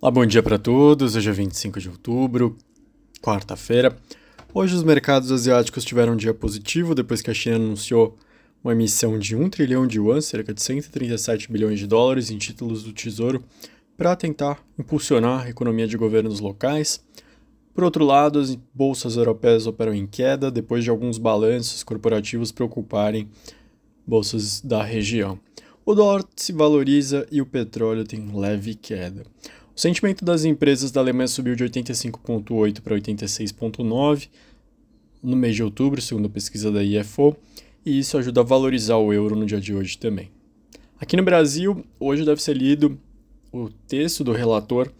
Olá, bom dia para todos. Hoje é 25 de outubro, quarta-feira. Hoje os mercados asiáticos tiveram um dia positivo depois que a China anunciou uma emissão de 1 trilhão de yuan, cerca de 137 bilhões de dólares em títulos do Tesouro, para tentar impulsionar a economia de governos locais. Por outro lado, as bolsas europeias operam em queda depois de alguns balanços corporativos preocuparem bolsas da região. O dólar se valoriza e o petróleo tem leve queda. O sentimento das empresas da Alemanha subiu de 85,8 para 86,9 no mês de outubro, segundo a pesquisa da IFO, e isso ajuda a valorizar o euro no dia de hoje também. Aqui no Brasil, hoje deve ser lido o texto do relator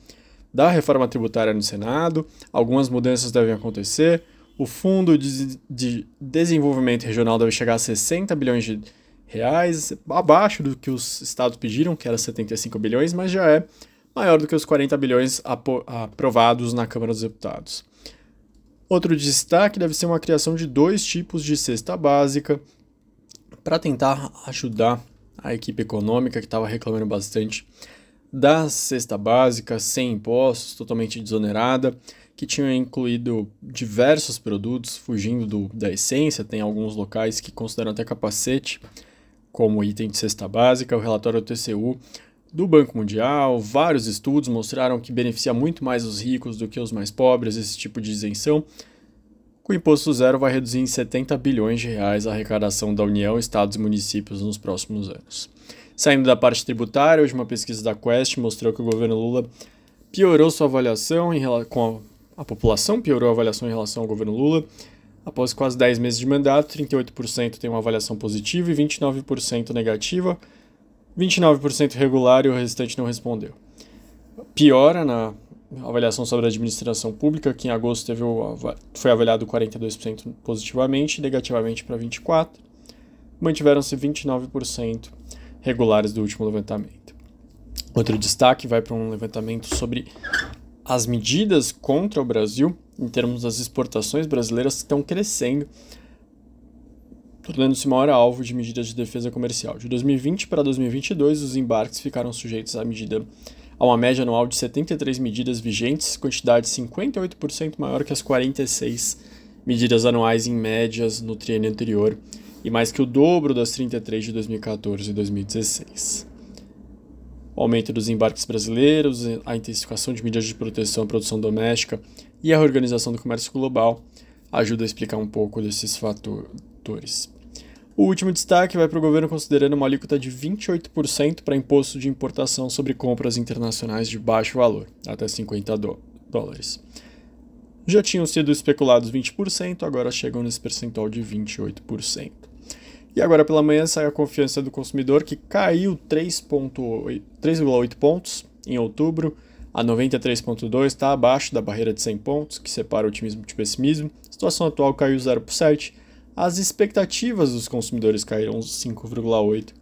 da reforma tributária no Senado, algumas mudanças devem acontecer, o Fundo de, de Desenvolvimento Regional deve chegar a 60 bilhões de reais, abaixo do que os estados pediram, que era 75 bilhões, mas já é maior do que os 40 bilhões aprovados na Câmara dos Deputados. Outro destaque deve ser uma criação de dois tipos de cesta básica para tentar ajudar a equipe econômica que estava reclamando bastante da cesta básica sem impostos, totalmente desonerada, que tinha incluído diversos produtos fugindo do, da essência. Tem alguns locais que consideram até capacete como item de cesta básica. O relatório do TCU do Banco Mundial, vários estudos mostraram que beneficia muito mais os ricos do que os mais pobres esse tipo de isenção. O imposto zero vai reduzir em 70 bilhões de reais a arrecadação da União, estados e municípios nos próximos anos. Saindo da parte tributária, hoje uma pesquisa da Quest mostrou que o governo Lula piorou sua avaliação em, com a, a população, piorou a avaliação em relação ao governo Lula. Após quase 10 meses de mandato, 38% tem uma avaliação positiva e 29% negativa 29% regular e o restante não respondeu. Piora na avaliação sobre a administração pública, que em agosto teve o, foi avaliado 42% positivamente negativamente para 24%. Mantiveram-se 29% regulares do último levantamento. Outro destaque vai para um levantamento sobre as medidas contra o Brasil, em termos das exportações brasileiras que estão crescendo tornando-se maior alvo de medidas de defesa comercial. De 2020 para 2022, os embarques ficaram sujeitos à medida a uma média anual de 73 medidas vigentes, quantidade 58% maior que as 46 medidas anuais em médias no triênio anterior e mais que o dobro das 33 de 2014 e 2016. O aumento dos embarques brasileiros, a intensificação de medidas de proteção à produção doméstica e a reorganização do comércio global ajuda a explicar um pouco desses fatores. O último destaque vai para o governo considerando uma alíquota de 28% para imposto de importação sobre compras internacionais de baixo valor, até 50 dólares. Já tinham sido especulados 20%, agora chegam nesse percentual de 28%. E agora pela manhã sai a confiança do consumidor que caiu 3,8 pontos em outubro, a 93,2 está abaixo da barreira de 100 pontos, que separa otimismo de pessimismo. A situação atual caiu 0,7 as expectativas dos consumidores caíram 5,8%,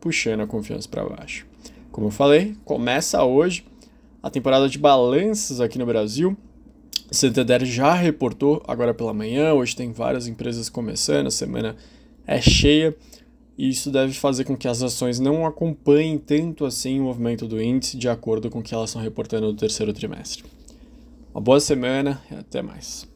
puxando a confiança para baixo. Como eu falei, começa hoje a temporada de balanços aqui no Brasil. Santander já reportou agora pela manhã, hoje tem várias empresas começando, a semana é cheia, e isso deve fazer com que as ações não acompanhem tanto assim o movimento do índice de acordo com o que elas estão reportando no terceiro trimestre. Uma boa semana e até mais.